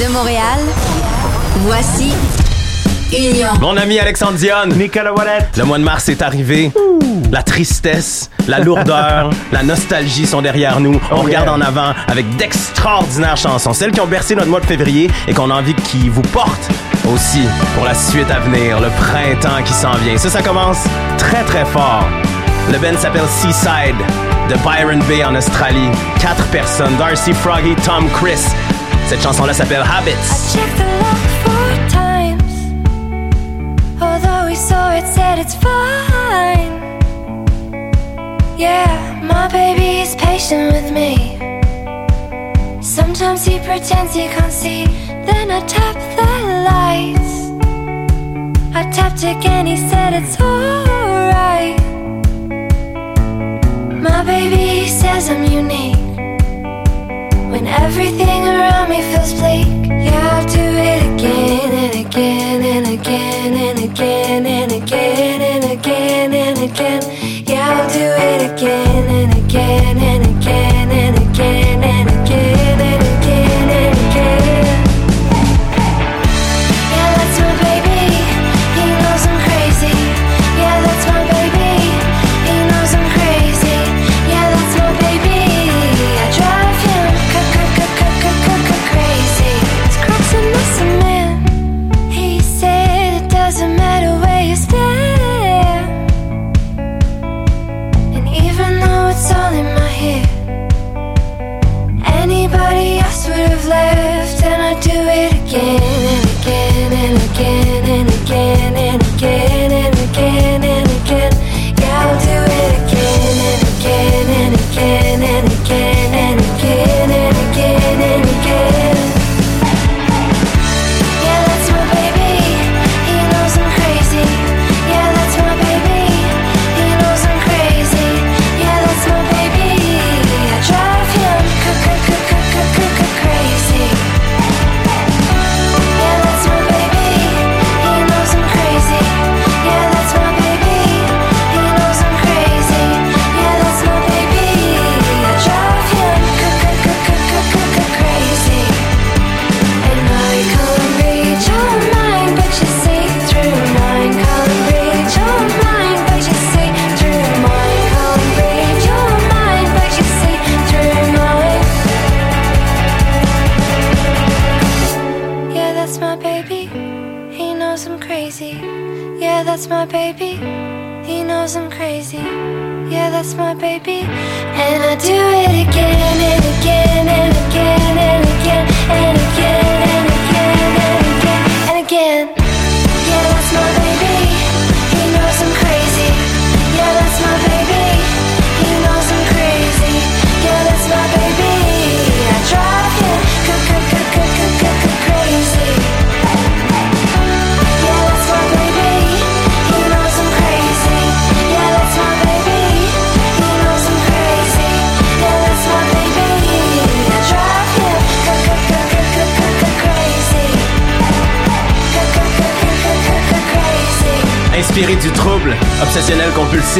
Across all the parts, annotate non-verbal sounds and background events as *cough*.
De Montréal, voici Union. Mon ami Alexandre Dion. Nicolas Wallet. Le mois de mars est arrivé. La tristesse, la lourdeur, *laughs* la nostalgie sont derrière nous. On Oh regarde yeah. en avant avec d'extraordinaires chansons. Celles qui ont bercé notre mois de février et qu'on a envie qu'ils vous portent aussi pour la suite à venir, le printemps qui s'en vient. Ça, ça commence très très fort. Le band s'appelle Seaside de Byron Bay en Australie. Quatre personnes, Darcy Froggy, Tom Chris. Cette chanson-là s'appelle Habits. Check the four times. Although we saw it, said it's fine. Yeah, my baby is patient with me. Sometimes he pretends he can't see. Then I tap the lights. I tapped again, he said it's alright. My baby says I'm unique. When everything around me feels bleak, yeah, I'll do it again and again and again and again and again and again and again. Yeah, I'll do it again and again and again and again and again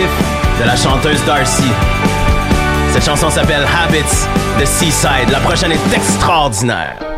de la chanteuse Darcy. Cette chanson s'appelle Habits de Seaside. La prochaine est extraordinaire.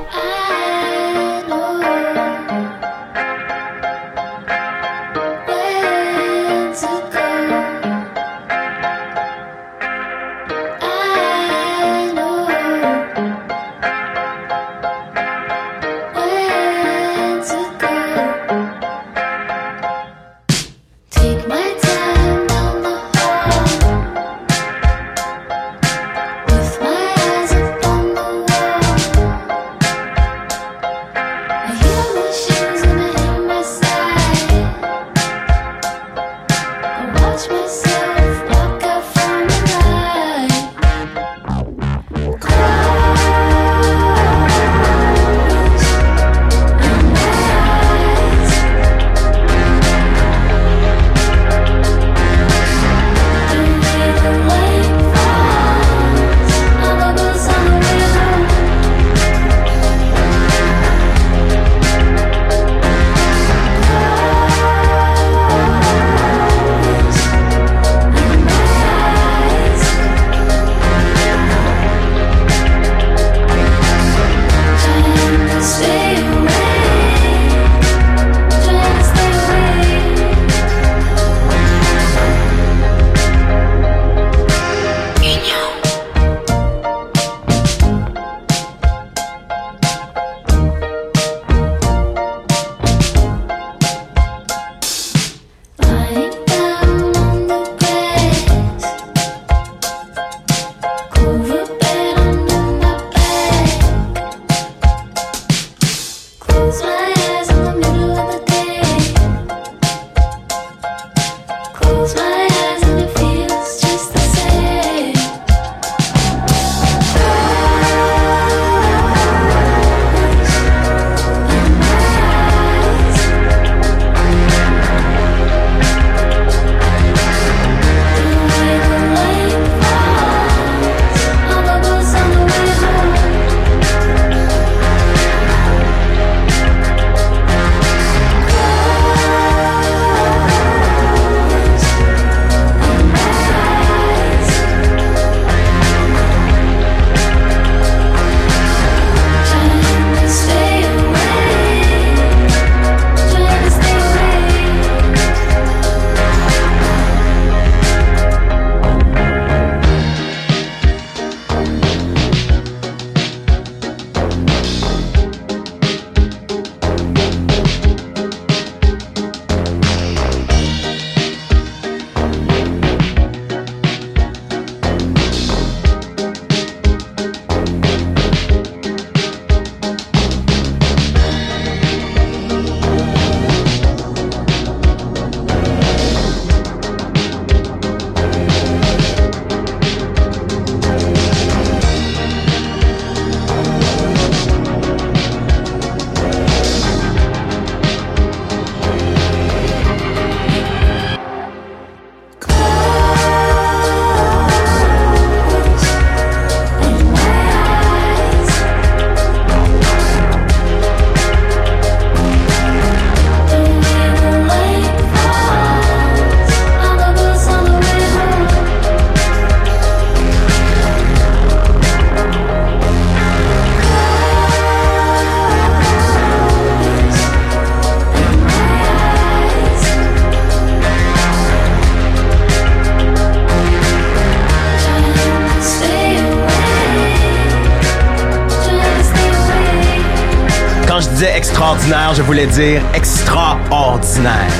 Voulais dire extraordinaire.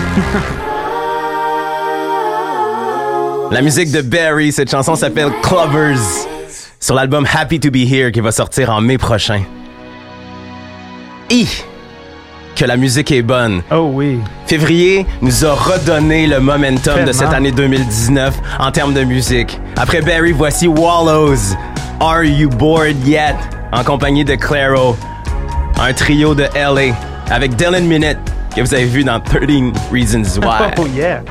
La musique de Barry, cette chanson s'appelle Clovers sur l'album Happy to Be Here qui va sortir en mai prochain. I que la musique est bonne. Oh oui. Février nous a redonné le momentum de cette année 2019 en termes de musique. Après Barry, voici Wallows. Are You Bored Yet? En compagnie de Claro. Un trio de LA avec Dylan Minnette que vous avez vu dans 13 Reasons *laughs* oh, Why. Oh yeah.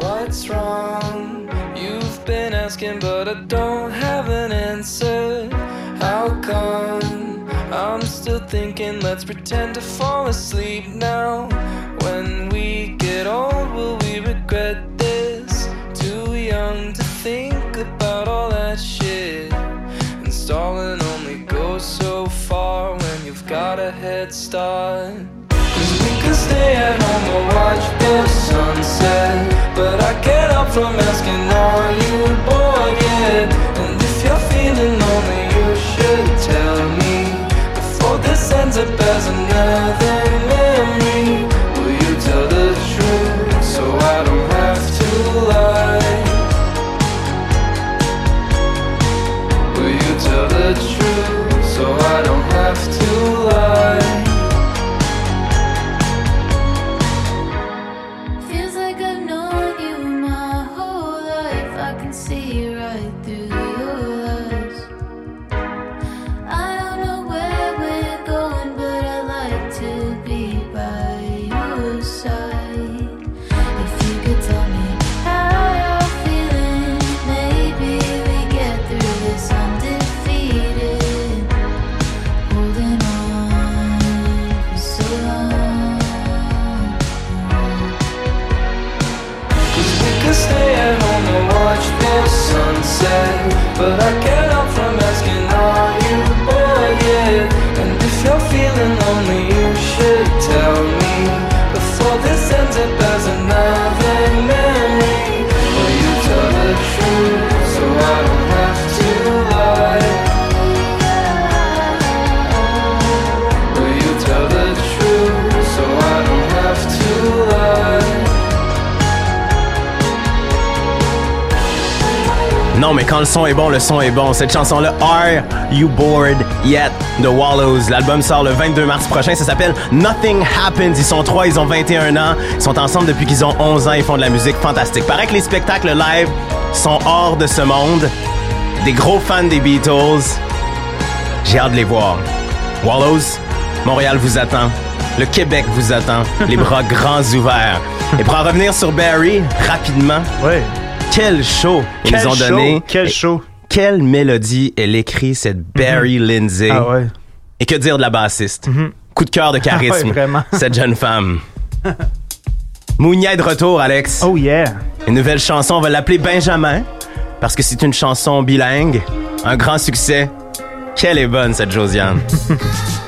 What's wrong? You've been asking, but I don't have an answer. How come? I'm still thinking, let's pretend to fall asleep now. When we get old, will we regret this? Too young to think about all that shit. And stalling only goes so far when you've got a head start. Watch the sunset. But I from asking, are you bored yet? And if you're feeling lonely, you should tell me before this ends up as another son est bon, le son est bon. Cette chanson-là, Are You Bored Yet? de Wallows. L'album sort le 22 mars prochain. Ça s'appelle Nothing Happens. Ils sont trois, ils ont 21 ans. Ils sont ensemble depuis qu'ils ont 11 ans. Ils font de la musique fantastique. Paraît que les spectacles live sont hors de ce monde. Des gros fans des Beatles. J'ai hâte de les voir. Wallows, Montréal vous attend. Le Québec vous attend. Les bras *laughs* grands ouverts. Et pour en revenir sur Barry, rapidement, Ouais. Quel show ils Quel nous ont show, donné. Quel Et show. Quelle mélodie elle écrit, cette Barry Lindsay. Ah ouais. Et que dire de la bassiste? Coup de cœur de charisme. Ah ouais, vraiment. *laughs* Cette jeune femme. Mounia est de retour, Alex. Oh yeah. Une nouvelle chanson, on va l'appeler Benjamin. Parce que c'est une chanson bilingue. Un grand succès. Quelle est bonne, cette Josiane. *laughs*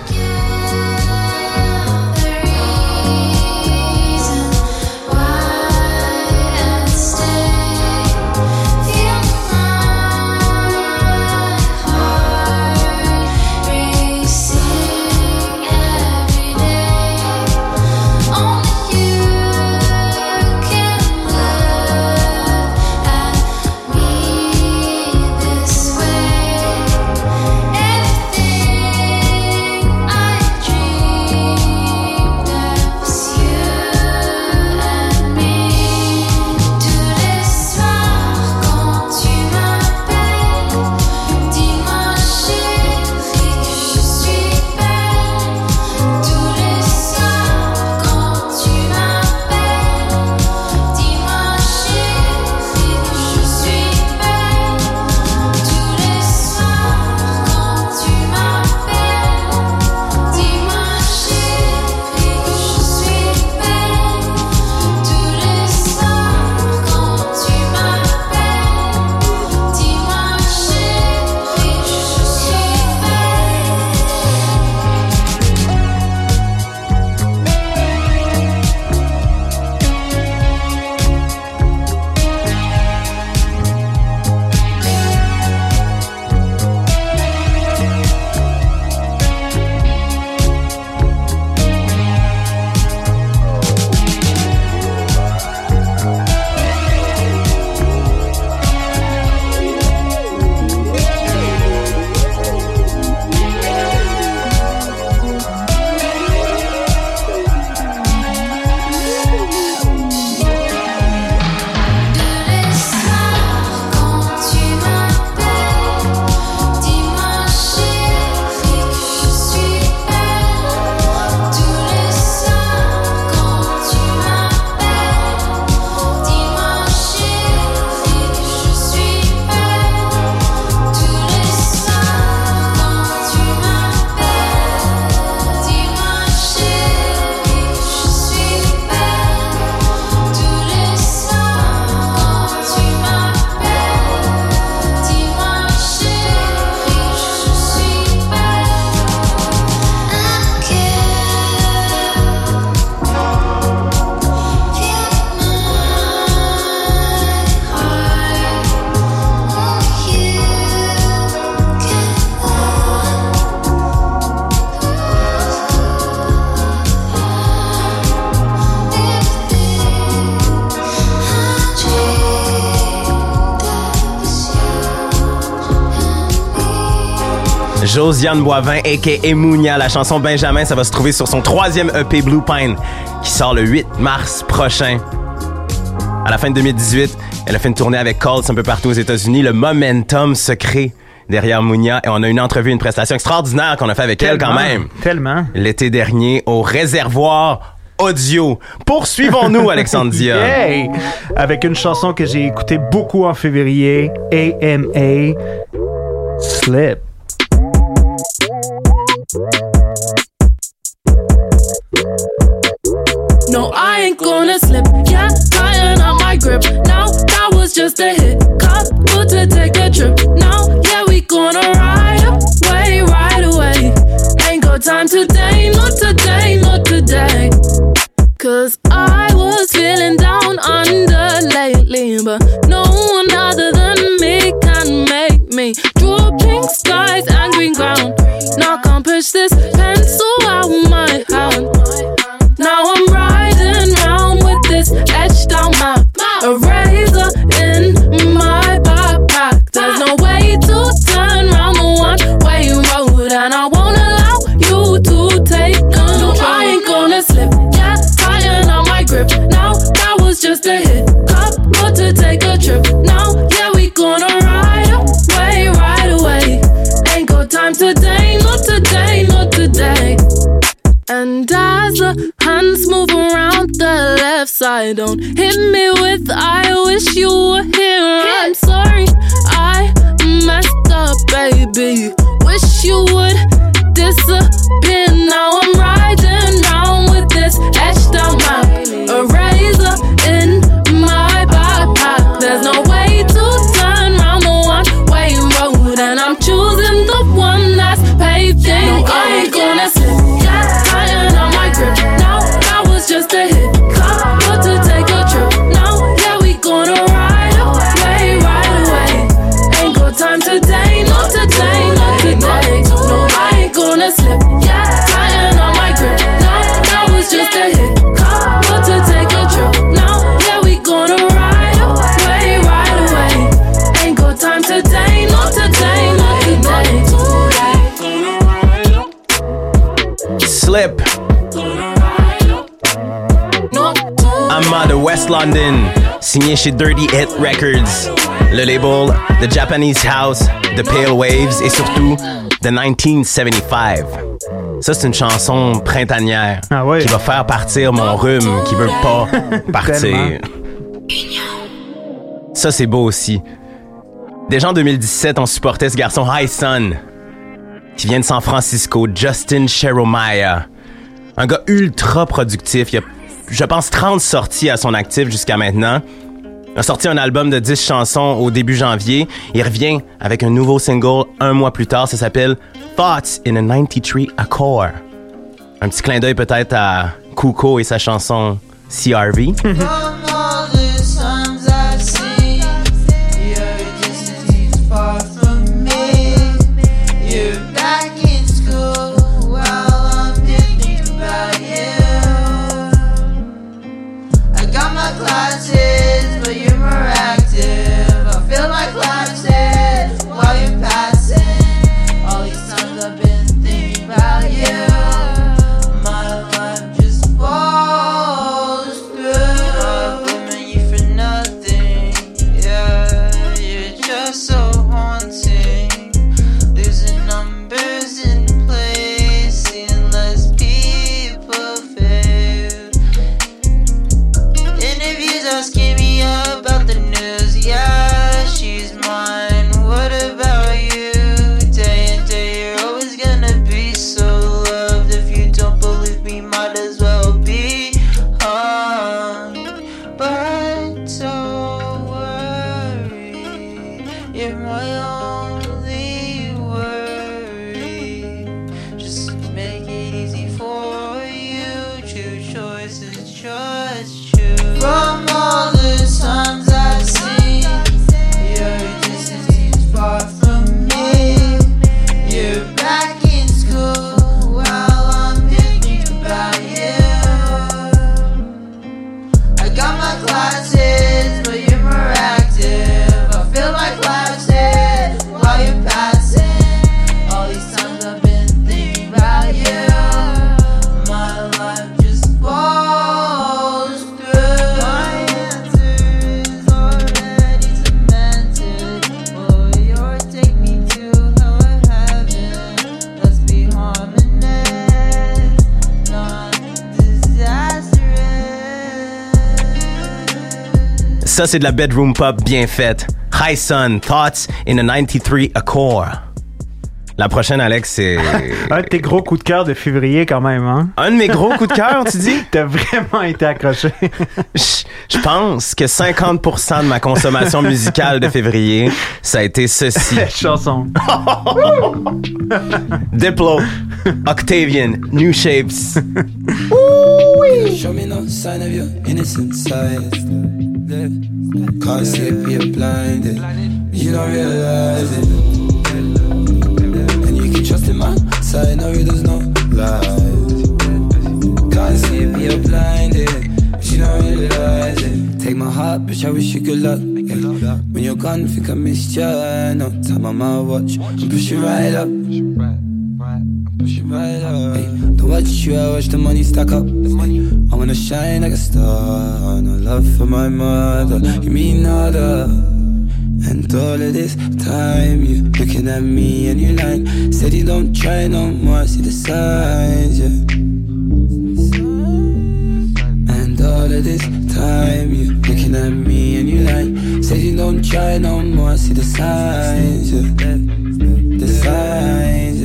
Josiane Boivin, a.k.a. Mounia. La chanson Benjamin, ça va se trouver sur son troisième EP Blue Pine, qui sort le 8 mars prochain. À la fin de 2018, elle a fait une tournée avec Colts un peu partout aux États-Unis. Le momentum se crée derrière Mounia et on a une entrevue, une prestation extraordinaire qu'on a fait avec elle quand même. Tellement. L'été dernier au réservoir audio. Poursuivons-nous. *laughs* Hey! Avec une chanson que j'ai écoutée beaucoup en février, AMA, Slip. No, I ain't gonna slip. Yeah, tighten up my grip. Now, that was just a hit. Couple to take a trip. Now, yeah, we gonna ride away, right away. Ain't got time today, not today, not today. Cause I was feeling down under lately, but This side, don't hit me with I wish you were here. I'm sorry, I messed up, baby. Wish you would disappear. Now I'm riding round with this etched out map. Slip. Yeah, tighten up my grip. Now that was just a hit. To take a trip. Now, yeah, we gonna ride away, right away. Ain't got time today, not today, not today. Slip. No, Amma de West London, signé chez Dirty Hit Records. Le label The Japanese House, The Pale Waves et surtout The 1975. Ça, c'est une chanson printanière Ah ouais. qui va faire partir mon rhume qui veut pas *laughs* partir. Ça, c'est beau aussi. Déjà en 2017, on supportait ce garçon High Sun qui vient de San Francisco, Justin Sheromaya. Un gars ultra productif. Il a, je pense, 30 sorties à son actif jusqu'à maintenant. Il a sorti un album de 10 chansons au début janvier. Il revient avec un nouveau single un mois plus tard. Ça s'appelle Thoughts in a 93 Accord. Un petit clin d'œil peut-être à Kuko et sa chanson CRV. *laughs* Ça, c'est de la bedroom pop bien faite. High Sun, Thoughts in a 93 Accord. La prochaine, Alex, c'est *laughs* Un de tes gros coups de cœur de février quand même, hein? un de mes gros coups de cœur, tu dis? *laughs* T'as vraiment été accroché. *laughs* Je je pense que 50% de ma consommation musicale de février, ça a été ceci. Chanson. Diplo, Octavian, New Shapes. Show me no sign of your innocent side. Can't it, you're blinded. You don't realize it. And you can trust in my side, no, it does no lies. Can't it, you're blinded. You don't realize it. Take my heart, bitch, I wish you good luck. Yeah. When you're gone, think I missed you. No time on my watch. I'm pushing right up. Pushing right. Hey, don't watch you, I watch the money stack up. I wanna shine like a star. No love for my mother. You mean nada. And all of this time, you looking at me and you like, said you don't try no more. See the signs, yeah. And all of this time, you looking at me and you like, said you don't try no more. See the signs, yeah. The signs,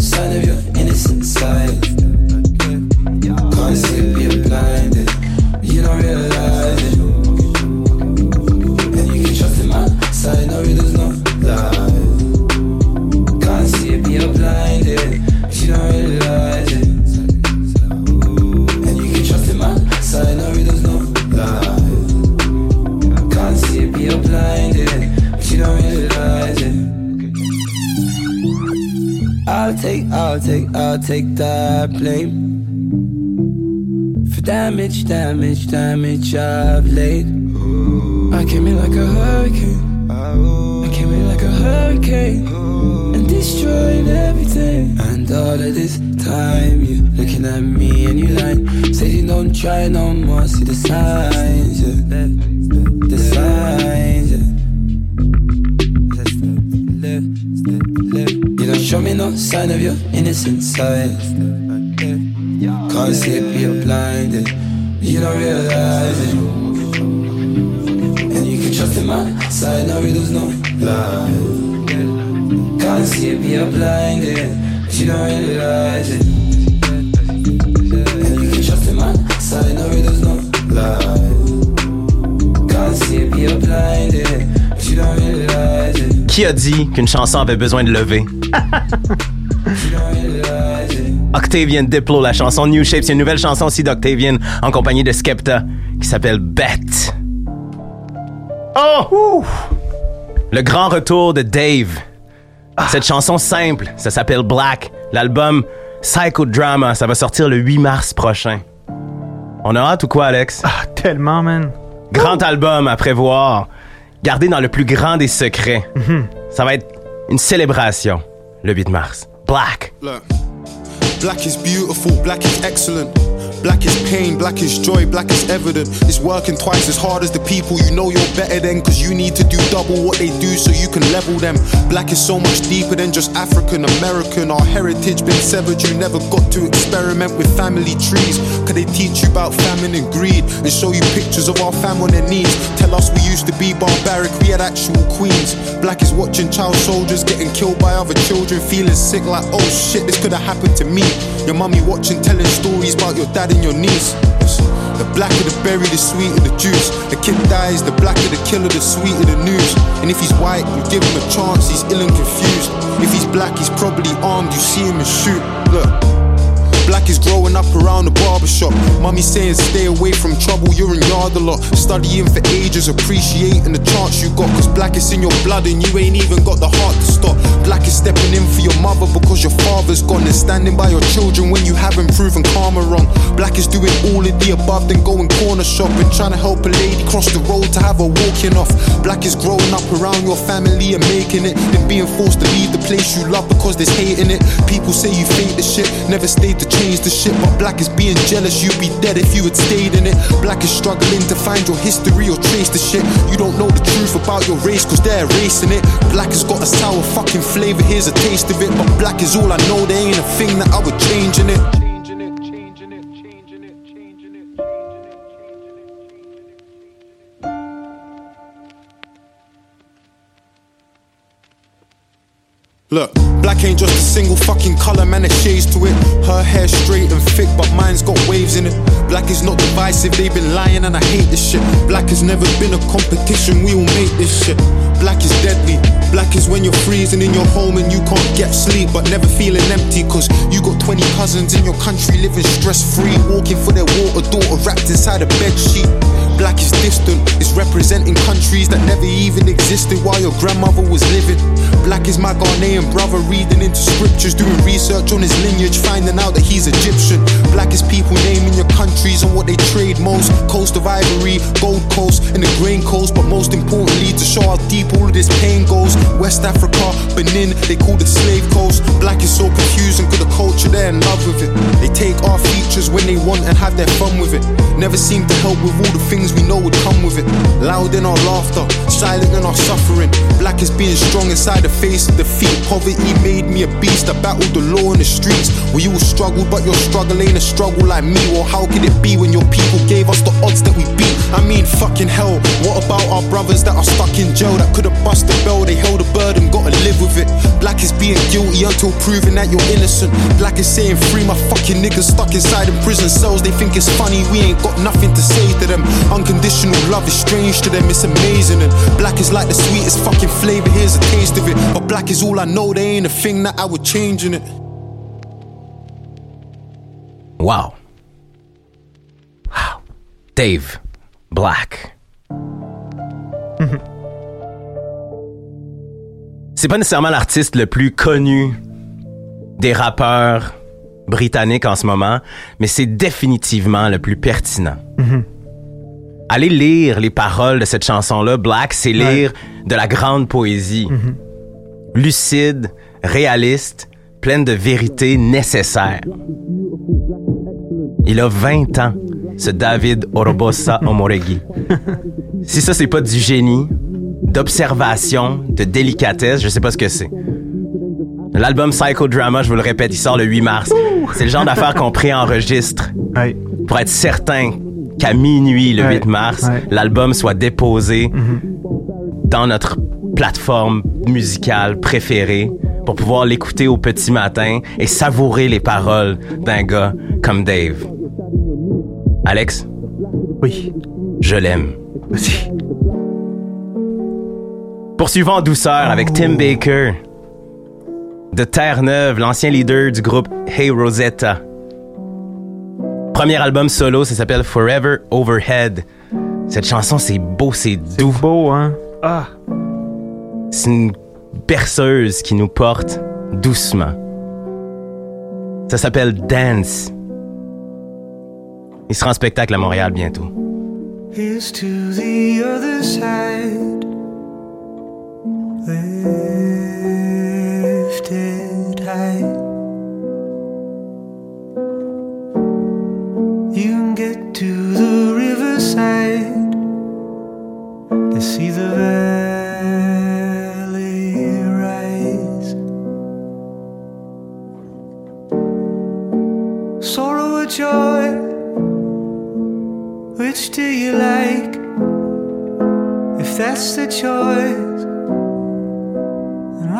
sign of your innocent side. I'll take, I'll take that blame for damage, damage, damage I've laid. I came in like a hurricane. I came in like a hurricane and destroyed everything. And all of this time, you looking at me and you like, say you don't try no more. See the signs, yeah. The signs, me no sign of your innocent side. Can't see you're blinded. You don't realize it. And you can trust in my side, no, it does no lie. Can't see you're blinded. You don't realize it. And you can trust in my side, no, it does no lie. Can't see you're blinded. You don't realize it. Qui a dit qu'une chanson avait besoin de lever? *laughs* Octavian Diplo, la chanson New y a une nouvelle chanson aussi d'Octavian en compagnie de Skepta qui s'appelle Bet. Oh! Le grand retour de Dave. Cette chanson simple, ça s'appelle Black. L'album Psychodrama, ça va sortir le 8 mars prochain. On a hâte ou quoi, Alex? Ah, tellement, man. Grand album à prévoir, gardé dans le plus grand des secrets. Ça va être une célébration le 8 mars. Black. Look. Black is beautiful, black is excellent. Black is pain, black is joy, black is evident. It's working twice as hard as the people you know you're better than. Cause you need to do double what they do so you can level them. Black is so much deeper than just African American. Our heritage been severed, you never got to experiment with family trees. Cause they teach you about famine and greed and show you pictures of our fam on their knees. Tell us we used to be barbaric, we had actual queens. Black is watching child soldiers getting killed by other children, feeling sick like, oh shit, this could have happened to me. Your mummy watching, telling stories about your dad and your niece. The blacker the berry, the sweeter the juice. The kid dies, the blacker the killer, the sweeter the news. And if he's white, you give him a chance, he's ill and confused. If he's black, he's probably armed, you see him and shoot. Look. Black is growing up around the barbershop. Mummy saying stay away from trouble, you're in yard a lot. Studying for ages, appreciating the chance you got. Cause black is in your blood and you ain't even got the heart to stop. Black is stepping in for your mother because your father's gone. And standing by your children when you haven't proven karma wrong. Black is doing all of the above, then going corner shopping. Trying to help a lady cross the road to have her walking off. Black is growing up around your family and making it. Then being forced to leave the place you love because there's hate in it. People say you fake the shit, never stayed to change the shit. But black is being jealous, you'd be dead if you had stayed in it. Black is struggling to find your history or trace the shit. You don't know the truth about your race cause they're erasing it. Black has got a sour fucking flavor, here's a taste of it. But black is all I know, there ain't a thing that I would change in it. Look, black ain't just a single fucking color, man, there's shades to it. Her hair straight and thick, but mine's got waves in it. Black is not divisive, they've been lying and I hate this shit. Black has never been a competition, we all make this shit. Black is deadly. Black is when you're freezing in your home and you can't get sleep, but never feeling empty. Cause you got 20 cousins in your country living stress free, walking for their water daughter wrapped inside a bed sheet. Black is distant, it's representing countries that never even existed while your grandmother was living. Black is my Ghanaian brother reading into scriptures, doing research on his lineage, finding out that he's Egyptian. Black is people naming your countries and what they trade most. Coast of Ivory, Gold Coast, and the Grain Coast, but most importantly, to show how deep all of this pain goes. West Africa, Benin, they call it slave coast. Black is so confusing, cause the culture they're in love with it. They take our features when they want and have their fun with it. Never seem to help with all the things we know would come with it. Loud in our laughter, silent in our suffering. Black is being strong inside the face of defeat. Poverty made me a beast. I battled the law in the streets. You will struggle, but your struggle ain't a struggle like me. Or how could it be when your people gave us the odds that we beat? I mean, fucking hell. What about our brothers that are stuck in jail that could have bust the bell? They held a burden, gotta live with it. Black is being guilty until proven that you're innocent. Black is saying free my fucking niggas stuck inside in prison cells. They think it's funny, we ain't got nothing to say to them. Unconditional love is strange to them, it's amazing. And black is like the sweetest fucking flavor, here's a taste of it. But black is all I know, there ain't a thing that I would change in it. Wow. Wow. Dave Black. C'est pas nécessairement l'artiste le plus connu des rappeurs britanniques en ce moment, mais c'est définitivement le plus pertinent. Allez lire les paroles de cette chanson-là. Black, c'est lire de la grande poésie. Lucide, réaliste, pleine de vérité nécessaire. Il a 20 ans, ce David Orobosa Omoregi. *laughs* si ça, c'est pas du génie, d'observation, de délicatesse, je sais pas ce que c'est. L'album Psychodrama, je vous le répète, il sort le 8 mars. C'est le genre d'affaire qu'on préenregistre Ouais. pour être certain qu'à minuit, le Ouais. 8 mars, l'album soit déposé dans notre plateforme musicale préférée pour pouvoir l'écouter au petit matin et savourer les paroles d'un gars comme Dave. Alex, Oui. je l'aime. Aussi. Poursuivons en douceur avec Tim Baker de Terre-Neuve, l'ancien leader du groupe Hey Rosetta. Premier album solo, ça s'appelle Forever Overhead. Cette chanson, c'est beau, c'est doux. Beau, hein? Ah. C'est une berceuse qui nous porte doucement. Ça s'appelle Dance. Il sera en spectacle à Montréal bientôt. Here's to the other side. Lifted high. You can get to the riverside to see the valley rise. Sorrow or joy. Which do you like? If that's the choice,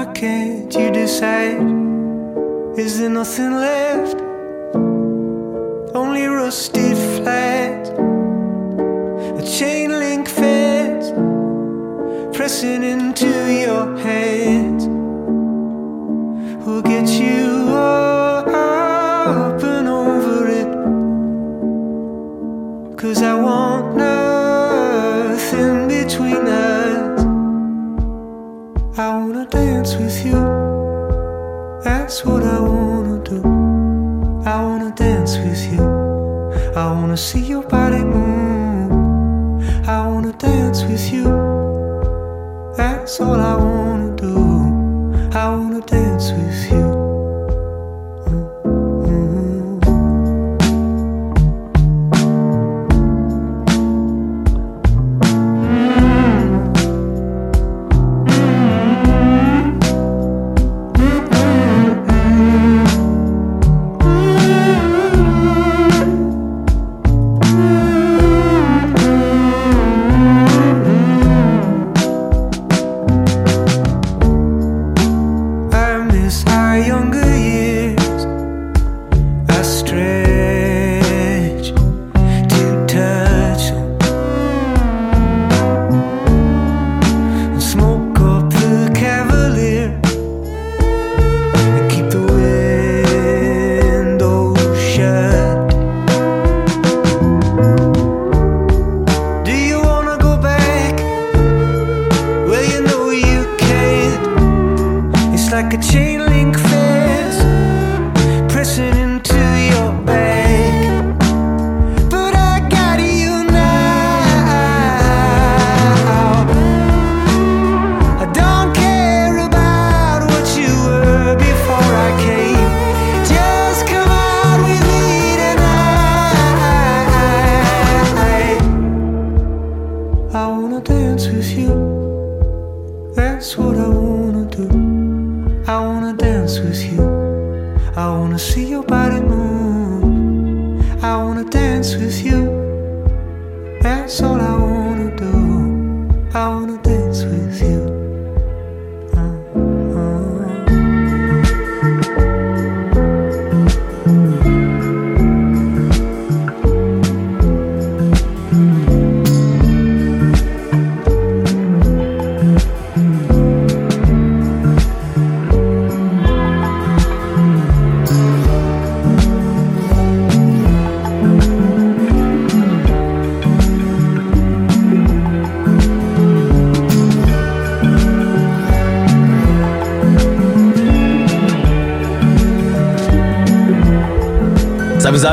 why can't you decide? Is there nothing left? Only rusted flags, a chain link fence pressing into your hands. We'll get you up and over it. Cause I want dance with you. That's what I wanna do. I wanna dance with you. I wanna see your body move. I wanna dance with you. That's all I wanna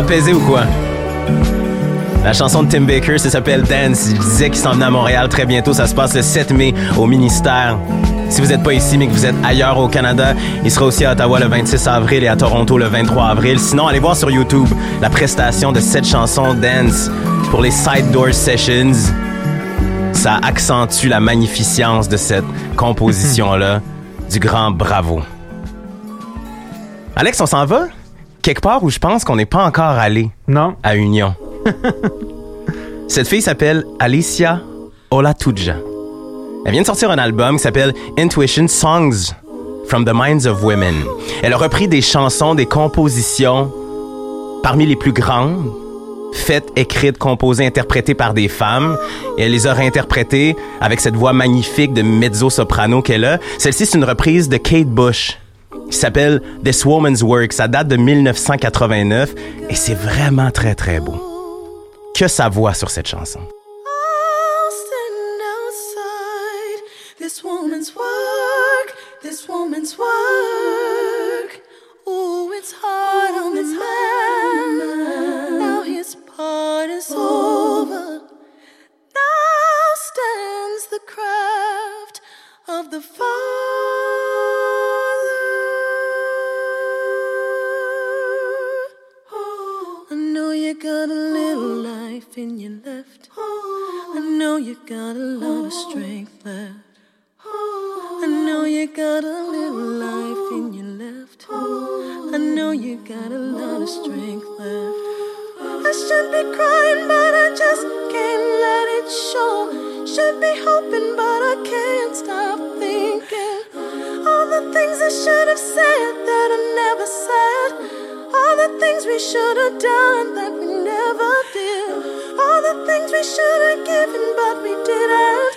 apaisé ou quoi? La chanson de Tim Baker, ça s'appelle Dance. Il disait qu'il s'en venait à Montréal très bientôt. Ça se passe le 7 mai au ministère. Si vous n'êtes pas ici, mais que vous êtes ailleurs au Canada, il sera aussi à Ottawa le 26 avril et à Toronto le 23 avril. Sinon, allez voir sur YouTube la prestation de cette chanson Dance pour les Side Door Sessions. Ça accentue la magnificence de cette composition-là. *laughs* Du grand bravo. Alex, on s'en va? Quelque part où je pense qu'on n'est pas encore allé. Non. À Union. *laughs* Cette fille s'appelle Alicia Olatuja. Elle vient de sortir un album qui s'appelle Intuition Songs from the Minds of Women. Elle a repris des chansons, des compositions parmi les plus grandes, faites, écrites, composées, interprétées par des femmes. Et elle les a réinterprétées avec cette voix magnifique de mezzo-soprano qu'elle a. Celle-ci, c'est une reprise de Kate Bush qui s'appelle This Woman's Work. Ça date de 1989 et c'est vraiment très, très beau. Que sa voix sur cette chanson. Got a little life in you left. I know you got a lot of strength left. I know you got a little life in you left. I know you got a lot of strength left. I should be crying, but I just can't let it show. Should be hoping, but I can't stop thinking. All the things I should have said that I never said. All the things we should have done that we never did. All the things we should have given, but we didn't.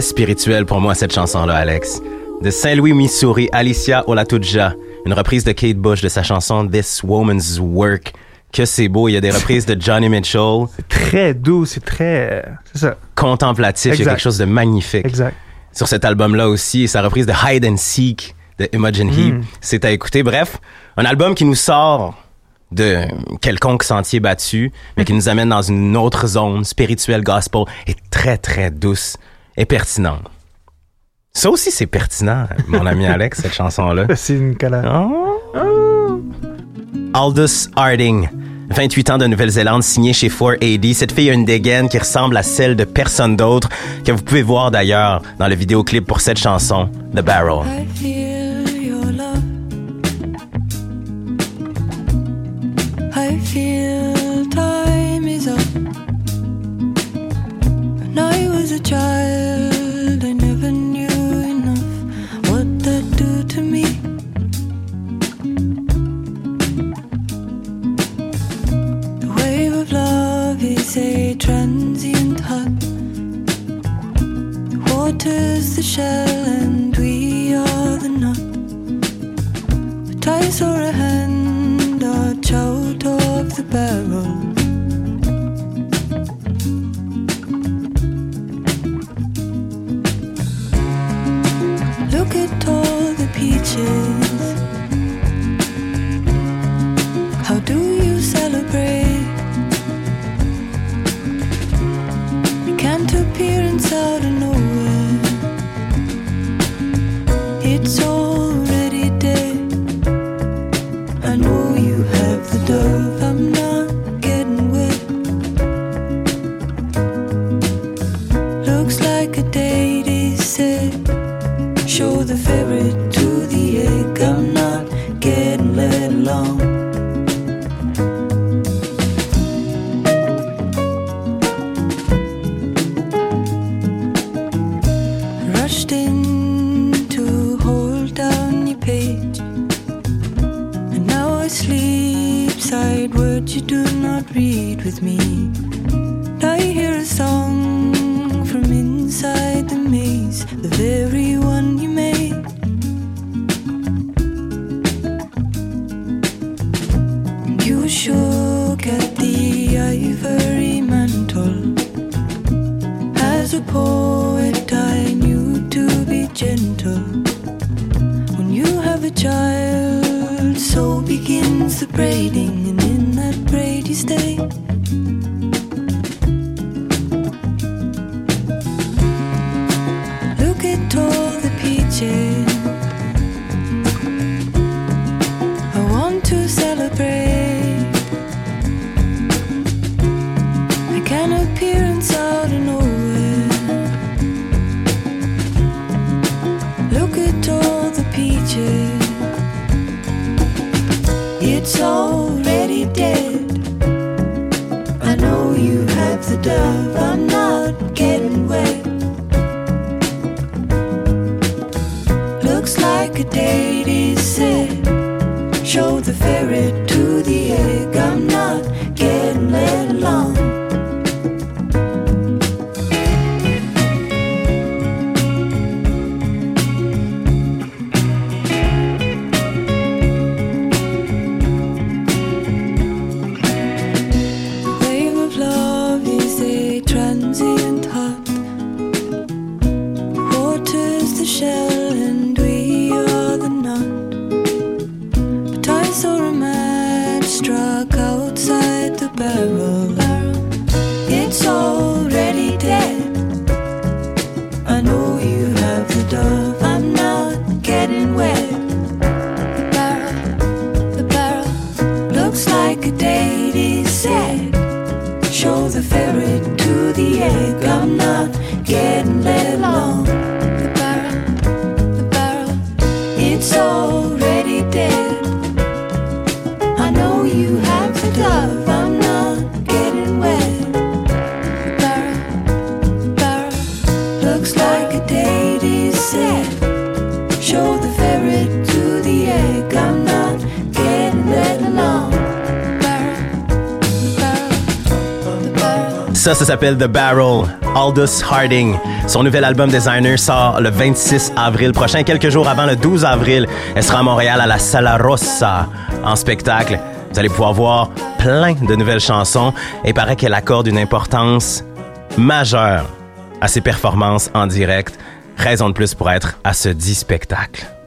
spirituelle pour moi, cette chanson-là, Alex. De Saint-Louis, Missouri, Alicia Olatuja, une reprise de Kate Bush de sa chanson This Woman's Work. Que c'est beau, il y a des reprises de Johnny Mitchell. C'est très doux, c'est très... Euh, Contemplatif, il y a quelque chose de magnifique. Exact. Sur cet album-là aussi, sa reprise de Hide and Seek de Imagine Heap, hmm. c'est à écouter. Bref, un album qui nous sort de quelconque sentier battu, mais qui nous amène dans une autre zone spirituelle gospel et très très douce est pertinente. Ça aussi, c'est pertinent, mon ami *laughs* Alex, cette chanson-là. Oh. Aldous Harding. 28 ans de Nouvelle-Zélande signé chez 4AD. Cette fille a une dégaine qui ressemble à celle de personne d'autre, que vous pouvez voir d'ailleurs dans le vidéoclip pour cette chanson, The Barrel. S'appelle The Barrel. Aldous Harding. Son nouvel album Designer sort le 26 avril prochain, quelques jours avant le 12 avril. Elle sera à Montréal à la Sala Rossa en spectacle. Vous allez pouvoir voir plein de nouvelles chansons et paraît qu'elle accorde une importance majeure à ses performances en direct. Raison de plus pour être à ce dit spectacle.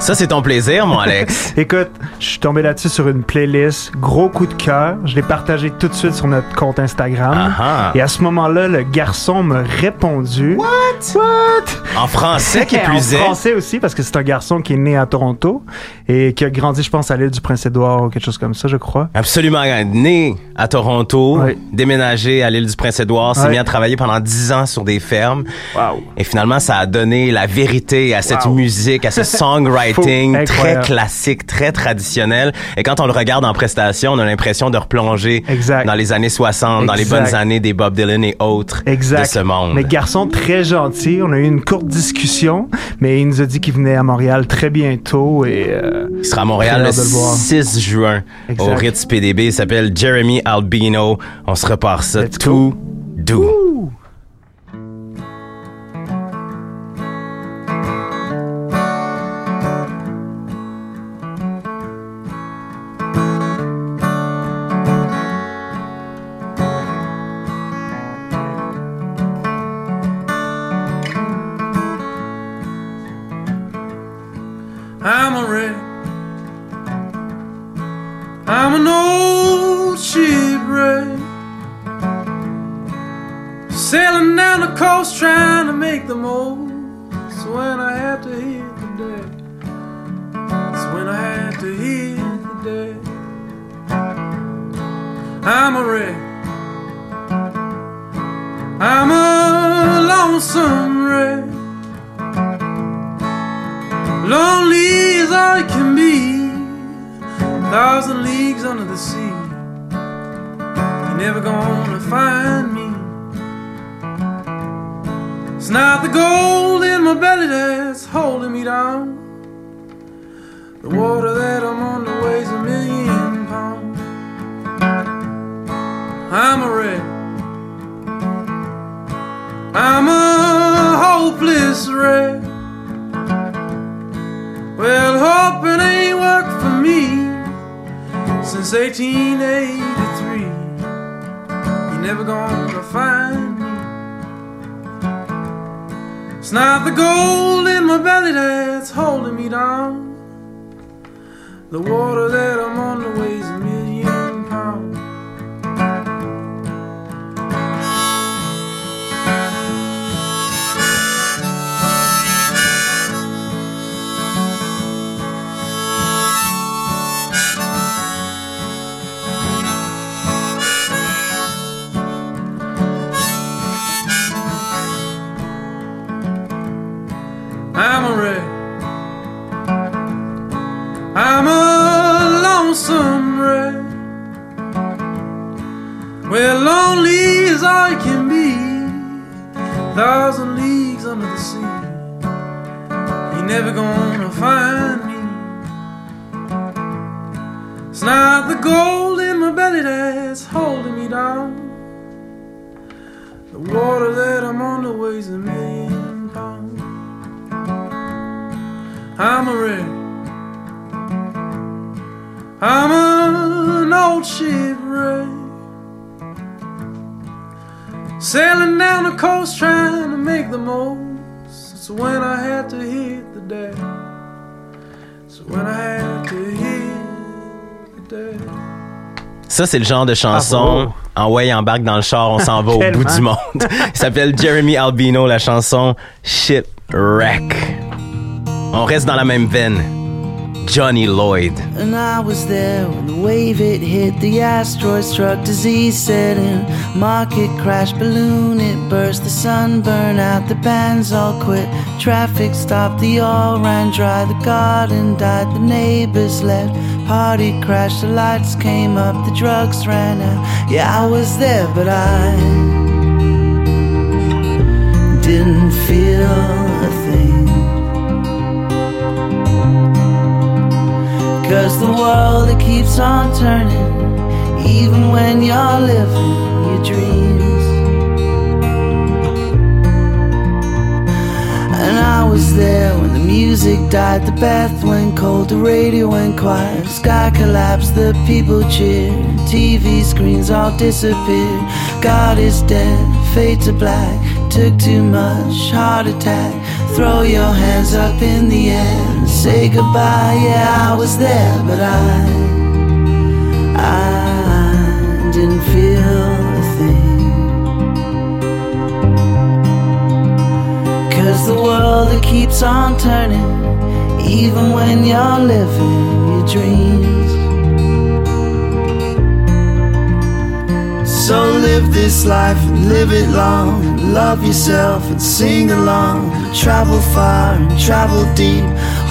Ça, c'est ton plaisir, mon Alex. *laughs* Écoute, je suis tombé là-dessus sur une playlist, gros coup de cœur. Je l'ai partagé tout de suite sur notre compte Instagram. Ah-ha. Et à ce moment-là, le garçon m'a répondu. What? What? En français, qui *laughs* en plus est. français aussi, parce que c'est un garçon qui est né à Toronto et qui a grandi, je pense, à l'île du Prince-Édouard ou quelque chose comme ça, je crois. Absolument. Né à Toronto, déménagé à l'île du Prince-Édouard, s'est Ouais. mis à travailler pendant 10 ans sur des fermes. Wow. Et finalement, ça a donné la vérité à cette Wow. musique, à ce songwriting *laughs* Très classique, très traditionnel. Et quand on le regarde en prestation, on a l'impression de replonger dans les années 60, dans les bonnes années des Bob Dylan et autres Exact. de ce monde. Mais garçon très gentil. On a eu une courte discussion, mais il nous a dit qu'il venait à Montréal très bientôt et euh, Il sera à Montréal le j'ai hâte de le voir. 6 juin au Ritz PDB. Il s'appelle Jeremy Albino. On se repart ça tout doux. It's not the gold in my belly that's holding me down. The water that I'm on the weighs a million thousand leagues under the sea. You're never gonna find me. It's not the gold in my belly that's holding me down. The water that I'm on the weighs a million pounds. I'm a wreck. I'm an old shipwreck. Sailing down the coast trying to make the most. It's when I had to hit the deck. It's when I had to hit the deck. Ça, c'est le genre de chanson. En ouais, embarque dans le char, on s'en va au bout du monde. Il s'appelle Jeremy Albino, la chanson Shipwreck. On reste dans la même veine. Johnny Lloyd. And I was there when the wave it hit, the asteroid struck, disease set in. Market crash, balloon it burst, the sun burned out, the bands all quit. Traffic stopped, the oil ran dry, the garden died, the neighbors left. Party crashed, the lights came up, the drugs ran out. Yeah, I was there, but I didn't feel a thing. Cause the world it keeps on turning, even when you're living your dreams. And I was there when the music died, the bath went cold, the radio went quiet, the sky collapsed, the people cheered, TV screens all disappeared. God is dead, fade to black, took too much, heart attack. Throw your hands up in the air say goodbye. Yeah, I was there, but I, I didn't feel a thing. Cause the world it keeps on turning, even when you're living your dreams. So live this life and live it long. And love yourself and sing along. Travel far and travel deep.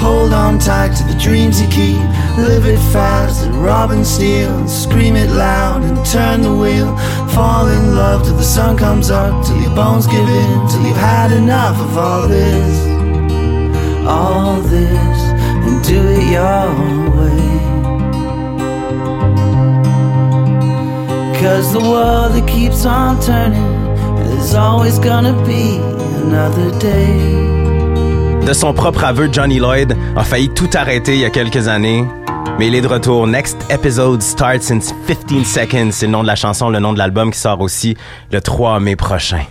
Hold on tight to the dreams you keep. Live it fast and rob and steal. Scream it loud and turn the wheel. Fall in love till the sun comes up. Till your bones give in. Till you've had enough of all this. All this. And do it your The world keeps on turning, always gonna be another day. De son propre aveu, Johnny Lloyd a failli tout arrêter il y a quelques années, mais il est de retour. Next episode starts in 15 seconds. C'est le nom de la chanson, le nom de l'album qui sort aussi le 3 mai prochain.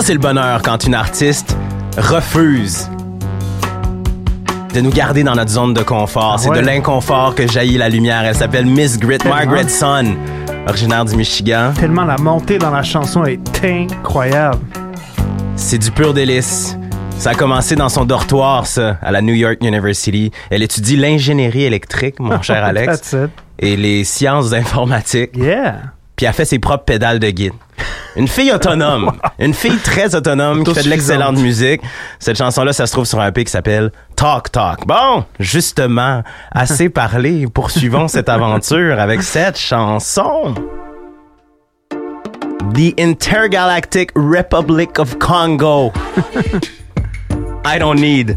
Ça, c'est le bonheur quand une artiste refuse de nous garder dans notre zone de confort. C'est ouais? de l'inconfort que jaillit la lumière. Elle s'appelle Miss Grit, Tellement. Margaret Sun, originaire du Michigan. Tellement la montée dans la chanson est incroyable. C'est du pur délice. Ça a commencé dans son dortoir, ça, à la New York University. Elle étudie l'ingénierie électrique, mon *laughs* cher Alex, et les sciences informatiques. Yeah. Puis elle fait ses propres pédales de guide. Une fille autonome. Une fille très autonome qui fait de l'excellente musique. Cette chanson-là, ça se trouve sur un EP qui s'appelle Talk Talk. Bon, justement, assez *laughs* parlé. Poursuivons cette aventure avec cette chanson. The Intergalactic Republic of Congo. *laughs* I don't need.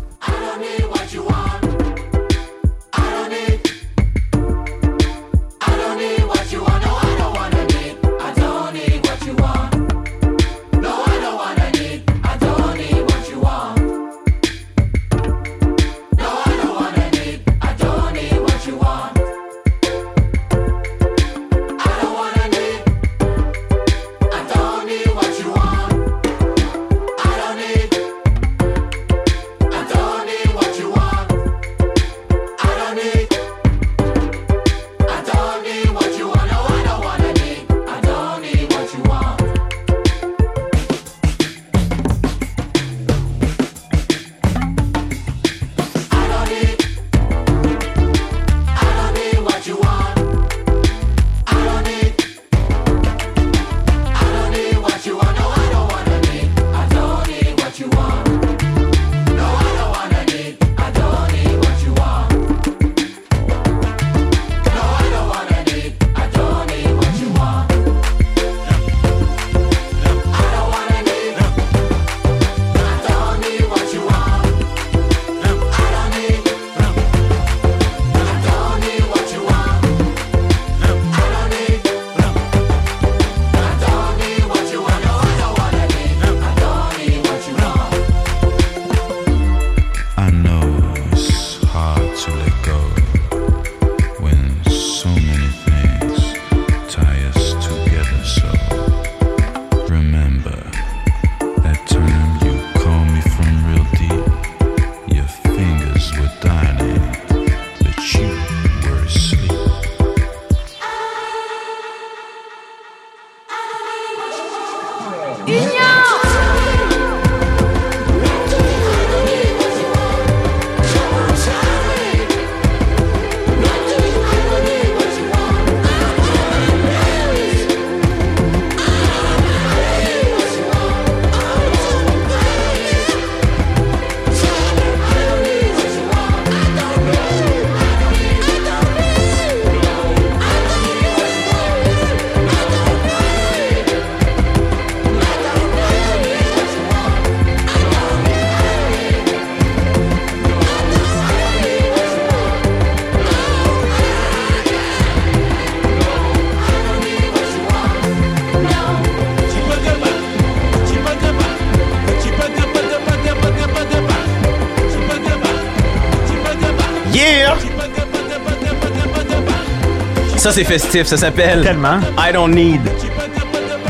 Ça, c'est festif. Ça s'appelle Tellement. I Don't Need.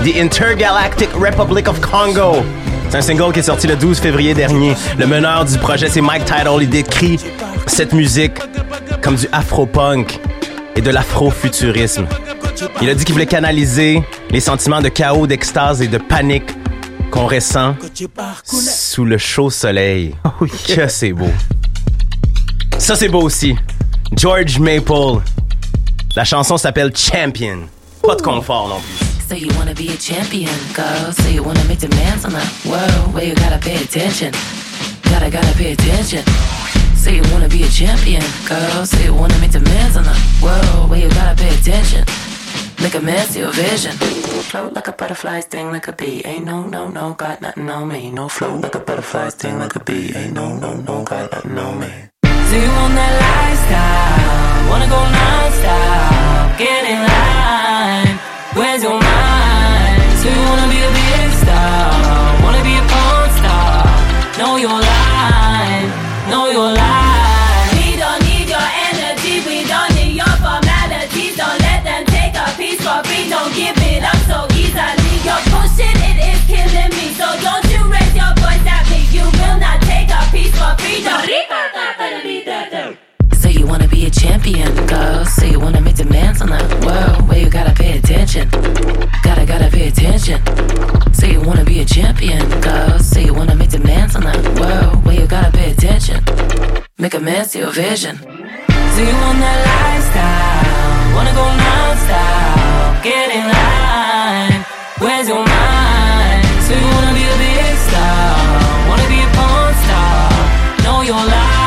The Intergalactic Republic of Congo. C'est un single qui est sorti le 12 février dernier. Le meneur du projet, c'est Mike Tidal. Il décrit cette musique comme du afro-punk et de l'afro-futurisme. Il a dit qu'il voulait canaliser les sentiments de chaos, d'extase et de panique qu'on ressent sous le chaud soleil. Oh, Que c'est beau. Ça, c'est beau aussi. George Maple. La chanson s'appelle Champion. Pas de confort non plus. Say you wanna be a champion, girl. Say you wanna make demands on the world. Where you gotta pay attention. Gotta, gotta pay attention. Say you wanna be a champion, girl. Say you wanna make demands on the world. Where you gotta pay attention. Make a mess of your vision. Float like a butterfly, sting like a bee. Ain't no, no, no, got nothing on me. No float like a butterfly, sting like a bee. Ain't no, no, no, got nothing on me. Do you want that lifestyle? Wanna go non-stop? Get in line. Where's your mind? So you wanna be a big star? Wanna be a porn star? Know your line. Know your line. dance on the world where you gotta pay attention. Gotta, gotta pay attention. Say you wanna be a champion, cause Say you wanna make demands on the world where you gotta pay attention. Make a mess of your vision. So you want that lifestyle? Wanna go non-style? Get in line. Where's your mind? So you wanna be a big star? Wanna be a porn star? Know your life.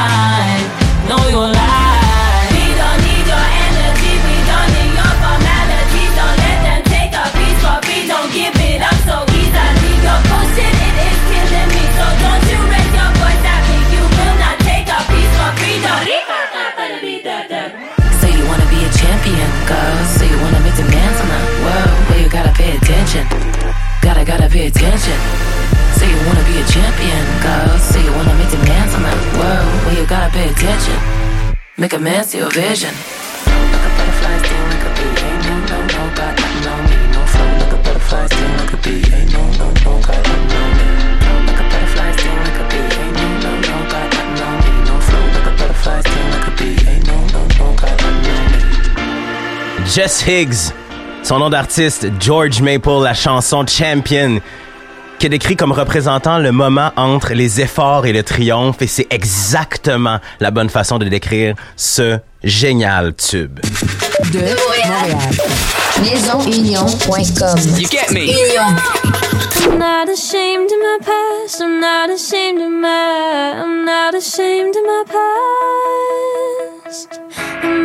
Attention. Gotta, gotta pay attention. Say you wanna be a champion, girl. Say you wanna make demands on the world. Well, you gotta pay attention. Make a man see your vision. Like a sting, like a bee. Ain't no, no, no, got me. No flow, like a sting, like a bee. Ain't no, no, no, got me. Like a sting, like a bee. Ain't no, no, no, got me. No flow, like a sting, like a bee. Ain't no, no, no, got me. Jess Higgs, son nom d'artiste, George Maple, la chanson Champion, qui est décrit comme représentant le moment entre les efforts et le triomphe, et c'est exactement la bonne façon de décrire ce génial tube. De Montréal. Maisonunion.com. You get me. Union. I'm not ashamed of my past. I'm not ashamed of my. I'm not ashamed of my past.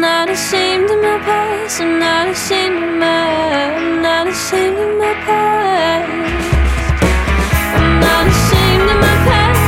Not ashamed of my past. I'm not ashamed of my. I'm not ashamed of my past. I'm not ashamed of my past.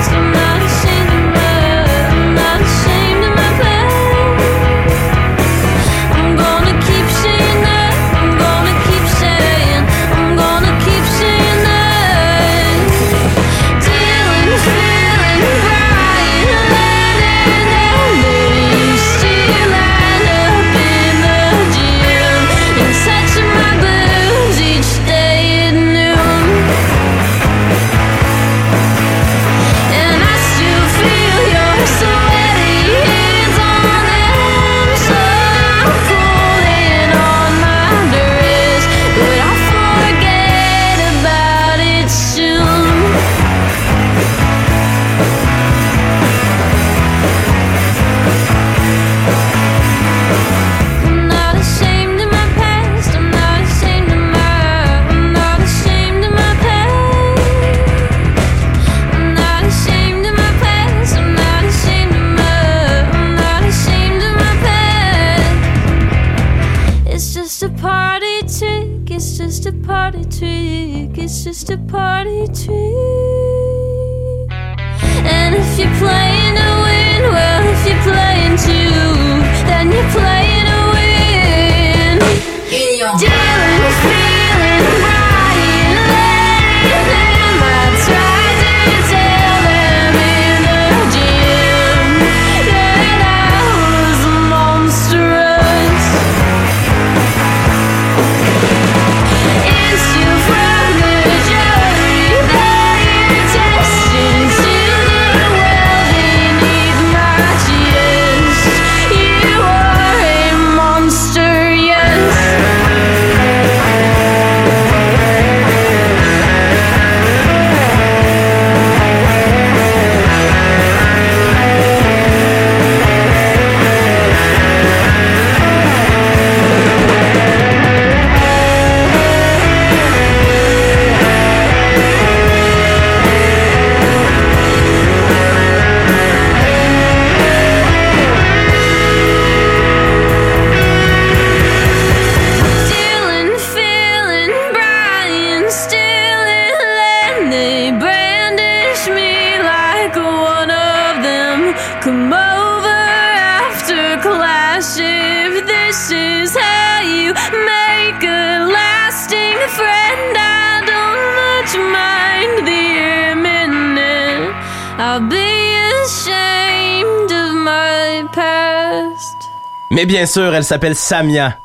Mais bien sûr, elle s'appelle Samia.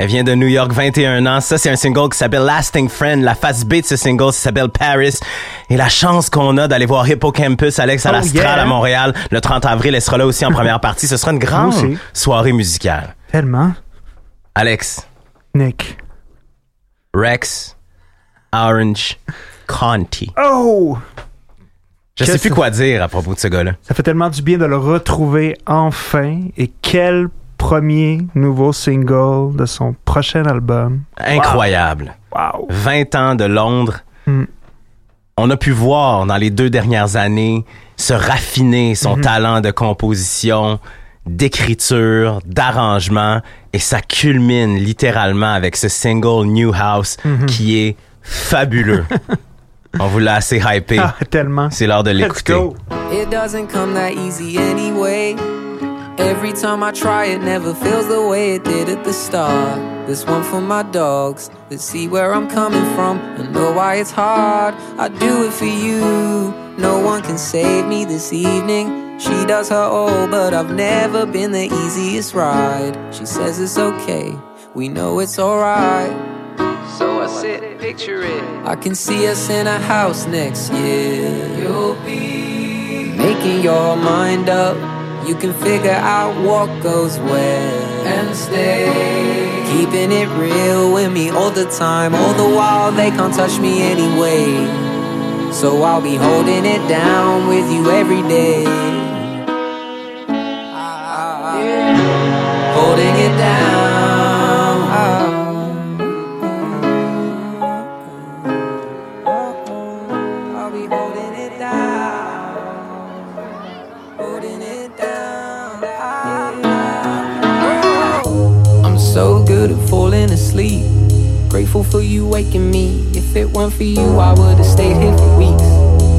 Elle vient de New York, 21 ans. Ça, c'est un single qui s'appelle Lasting Friend. La face B de ce single s'appelle Paris. Et la chance qu'on a d'aller voir Hippocampus, Alex, à Oh, l'Astral yeah. à Montréal, le 30 avril. Elle sera là aussi en première *laughs* partie. Ce sera une grande aussi. soirée musicale. Tellement. Alex, Nick. Rex, Orange, Conti. Oh! Je sais plus quoi dire à propos de ce gars-là. Ça fait tellement du bien de le retrouver enfin. Et quel premier nouveau single de son prochain album. Incroyable. Wow. 20 ans de Londres. Hmm. On a pu voir dans les deux dernières années se raffiner son Mhm. talent de composition, d'écriture, d'arrangement, et ça culmine littéralement avec ce single New House Mhm. qui est fabuleux. *laughs* On vous l'a assez hypé. Ah, tellement. C'est l'heure de l'écouter. It doesn't come that easy anyway. Every time I try, it never feels the way it did at the start. This one for my dogs that see where I'm coming from and know why it's hard. I do it for you. No one can save me this evening. She does her all, but I've never been the easiest ride. She says it's okay. We know it's alright. So I sit, picture it. I can see us in a house next year. You'll be making your mind up. You can figure out what goes where and stay. Keeping it real with me all the time. All the while they can't touch me anyway. So I'll be holding it down with you every day. For you, I would have stayed here for weeks.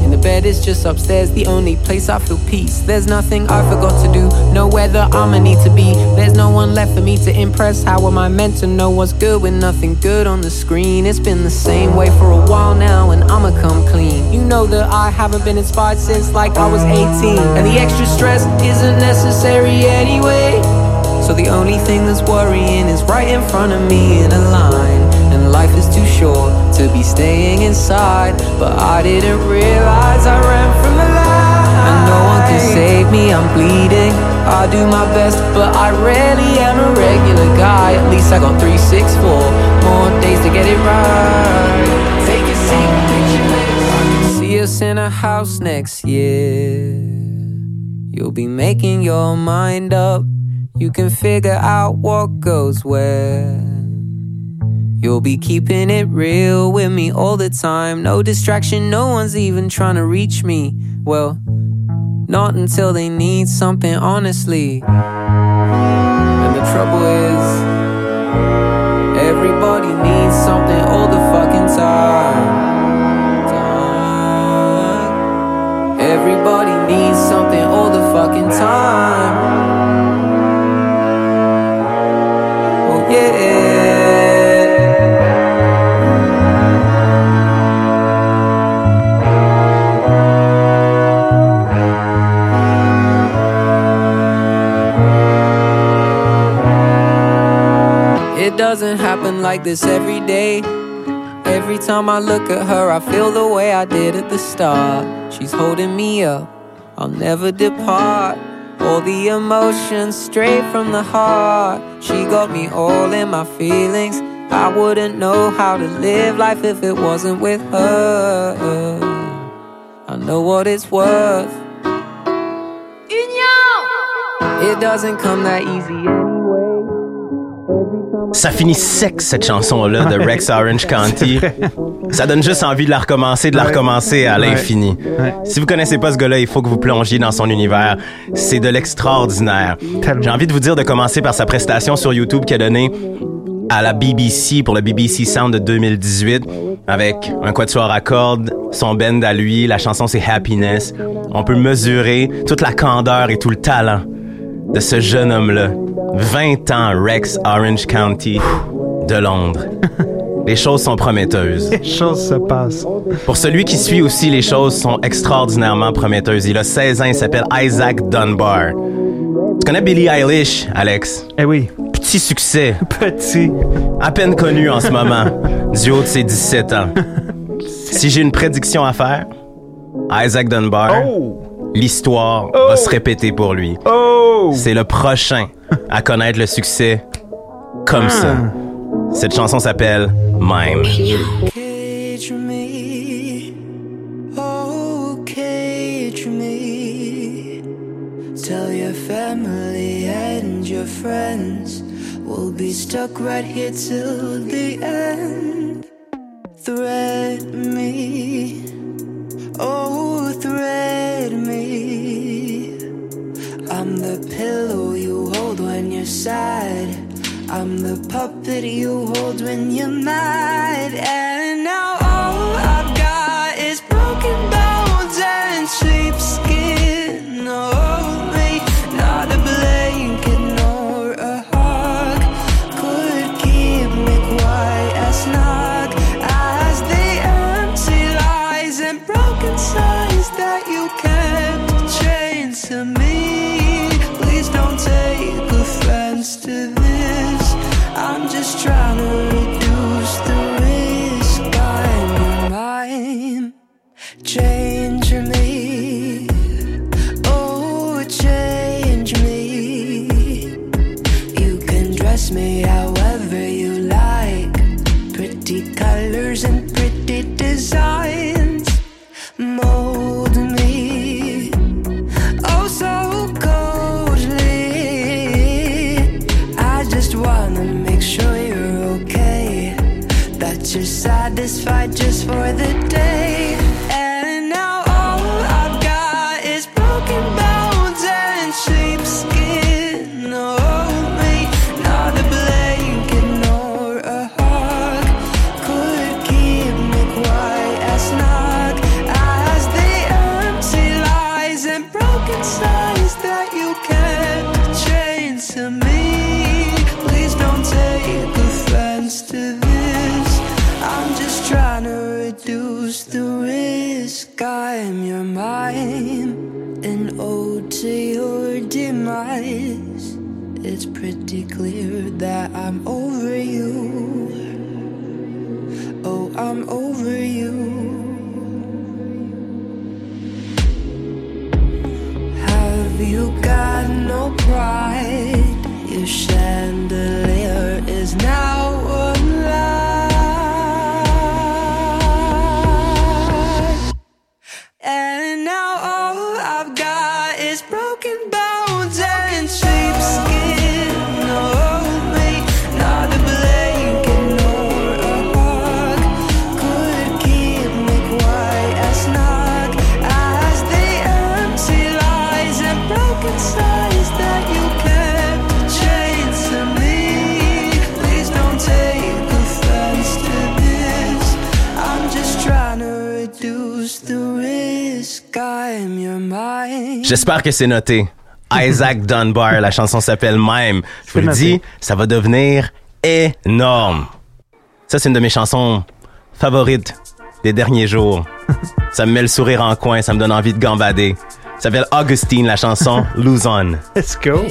And the bed is just upstairs, the only place I feel peace. There's nothing I forgot to do, nowhere that I'ma need to be. There's no one left for me to impress. How am I meant to know what's good when nothing good on the screen? It's been the same way for a while now, and I'ma come clean. You know that I haven't been inspired since like I was 18. And the extra stress isn't necessary anyway. So the only thing that's worrying is right in front of me in a line. Life is too short to be staying inside. But I didn't realize I ran from the light. And no one can save me, I'm bleeding. I do my best, but I rarely am a regular guy. At least I got 364 more days to get it right. Take a seat. I can see us in a house next year. You'll be making your mind up. You can figure out what goes where. You'll be keeping it real with me all the time. No distraction, no one's even trying to reach me. Well, not until they need something, honestly. And the trouble is, everybody needs something all the fucking time. Everybody needs something all the fucking time. Oh, yeah. It doesn't happen like this every day. Every time I look at her, I feel the way I did at the start. She's holding me up, I'll never depart. All the emotions straight from the heart. She got me all in my feelings. I wouldn't know how to live life if it wasn't with her. I know what it's worth. It doesn't come that easy Ça finit sec, cette chanson-là de. Rex Orange County. Ça donne juste envie de la recommencer, de la recommencer à l'infini. Si vous connaissez pas ce gars-là, il faut que vous plongiez dans son univers. C'est de l'extraordinaire. J'ai envie de vous dire de commencer par sa prestation sur YouTube qu'il a donnée à la BBC pour le BBC Sound de 2018 avec un quatuor à cordes, son bend à lui, la chanson c'est Happiness. On peut mesurer toute la candeur et tout le talent de ce jeune homme-là. 20 ans, Rex Orange County de Londres. *laughs* Les choses sont prometteuses. Les choses se passent. Pour celui qui suit aussi, les choses sont extraordinairement prometteuses. Il a 16 ans, il s'appelle Isaac Dunbar. Tu connais Billie Eilish, Alex? Eh oui. Petit succès. Petit. À peine connu en ce moment, *laughs* du haut de ses 17 ans. *laughs* Si j'ai une prédiction à faire, Isaac Dunbar, l'histoire oh! va se répéter pour lui. Oh! C'est le prochain à connaître le succès comme ah. ça. Cette chanson s'appelle Mime. Cage me. Oh, me. Tell your family and your friends we'll be stuck right here till the end. Thread me. Oh, thread me. I'm the pillow you hold when you're sad. I'm the puppet you hold when you're mad. And now me however you like. Pretty colors and J'espère que c'est noté. Isaac *laughs* Dunbar, la chanson s'appelle Même. Je vous le dis, ça va devenir énorme. Ça, c'est une de mes chansons favorites des derniers jours. *laughs* ça me met le sourire en coin, ça me donne envie de gambader. Ça s'appelle Augustine, la chanson *laughs* Lose On. Let's go.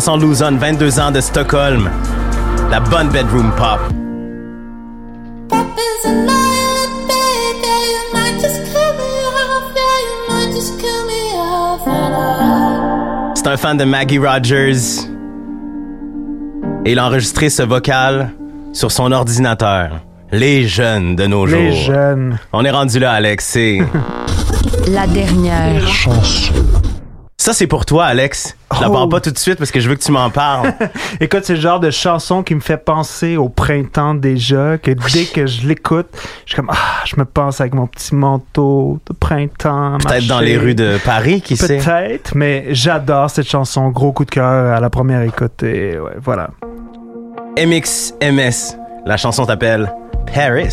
Chanson Luzon, 22 ans de Stockholm. La bonne bedroom pop. C'est un fan de Maggie Rogers. Et il a enregistré ce vocal sur son ordinateur. Les jeunes de nos Les jours. jeunes. On est rendu là, Alex. C'est... La dernière chanson. Ça, c'est pour toi, Alex. Je la Oh. parle pas tout de suite parce que je veux que tu m'en parles. *laughs* Écoute, c'est le genre de chanson qui me fait penser au printemps déjà, que dès que je l'écoute, je suis comme, ah, je me pense avec mon petit manteau de printemps. Peut-être dans les rues de Paris, qui sait? Peut-être, mais j'adore cette chanson. Gros coup de cœur à la première écoute. Et ouais, voilà. MXMS. La chanson s'appelle Paris.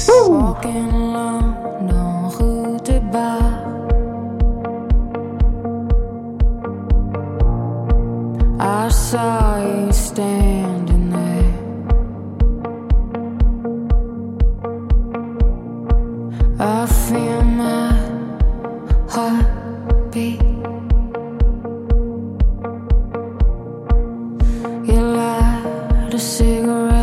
I saw you standing there. I feel my heart beat. You light a cigarette.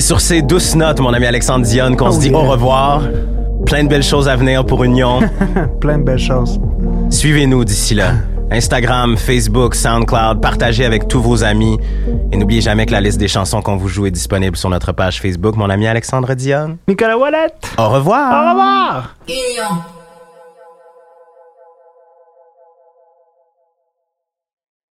C'est sur ces douces notes, mon ami Alexandre Dionne, qu'on Oh se dit yeah. au revoir. Plein de belles choses à venir pour Union. *laughs* Plein de belles choses. Suivez-nous d'ici là. Instagram, Facebook, SoundCloud, partagez avec tous vos amis. Et n'oubliez jamais que la liste des chansons qu'on vous joue est disponible sur notre page Facebook. Mon ami Alexandre Dionne. Nicolas Wallet. Au revoir. Au revoir. Union.